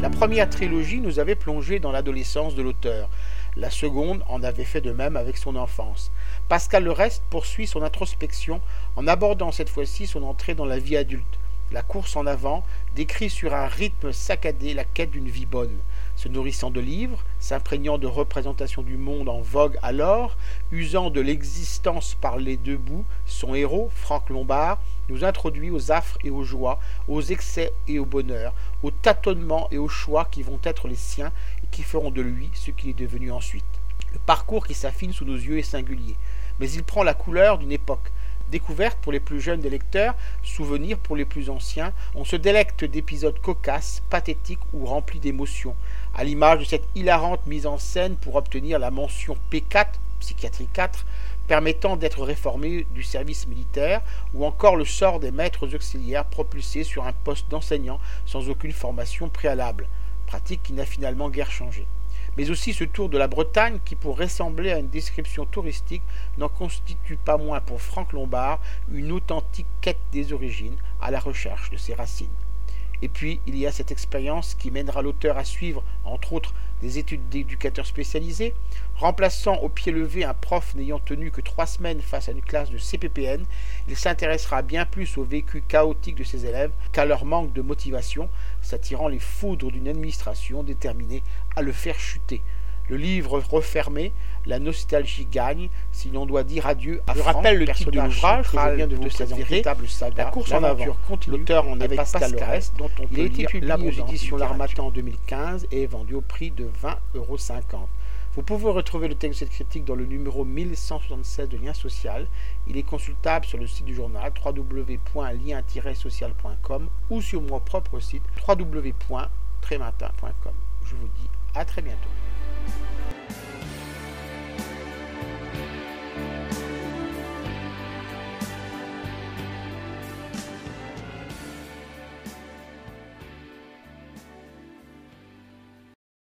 La première trilogie nous avait plongé dans l'adolescence de l'auteur. La seconde en avait fait de même avec son enfance. Pascal Le Reste poursuit son introspection en abordant cette fois-ci son entrée dans la vie adulte. La course en avant décrit sur un rythme saccadé la quête d'une vie bonne se nourrissant de livres, s'imprégnant de représentations du monde en vogue alors, usant de l'existence par les deux bouts, son héros, Franck Lombard, nous introduit aux affres et aux joies, aux excès et au bonheur, aux tâtonnements et aux choix qui vont être les siens et qui feront de lui ce qu'il est devenu ensuite. Le parcours qui s'affine sous nos yeux est singulier, mais il prend la couleur d'une époque, Découverte pour les plus jeunes des lecteurs, souvenir pour les plus anciens, on se délecte d'épisodes cocasses, pathétiques ou remplis d'émotions, à l'image de cette hilarante mise en scène pour obtenir la mention P4, psychiatrie 4, permettant d'être réformé du service militaire, ou encore le sort des maîtres auxiliaires propulsés sur un poste d'enseignant sans aucune formation préalable, pratique qui n'a finalement guère changé mais aussi ce tour de la Bretagne qui, pour ressembler à une description touristique, n'en constitue pas moins pour Franck Lombard une authentique quête des origines à la recherche de ses racines. Et puis, il y a cette expérience qui mènera l'auteur à suivre, entre autres, des études d'éducateurs spécialisés, remplaçant au pied levé un prof n'ayant tenu que trois semaines face à une classe de CPPN, il s'intéressera bien plus au vécu chaotique de ses élèves qu'à leur manque de motivation, s'attirant les foudres d'une administration déterminée à le faire chuter. Le livre refermé, la nostalgie gagne, si l'on doit dire adieu à Je rappelle le titre de l'ouvrage que je viens de vous présenter, La course en aventure continue, l'auteur en est Pascal Rest, dont on Il a été publié aux éditions L'Armatan en 2015 et est vendu au prix de 20,50 euros. Vous pouvez retrouver le texte de cette critique dans le numéro 1176 de Lien Social. Il est consultable sur le site du journal www.lien-social.com ou sur mon propre site www.trématin.com. Je vous dis à très bientôt.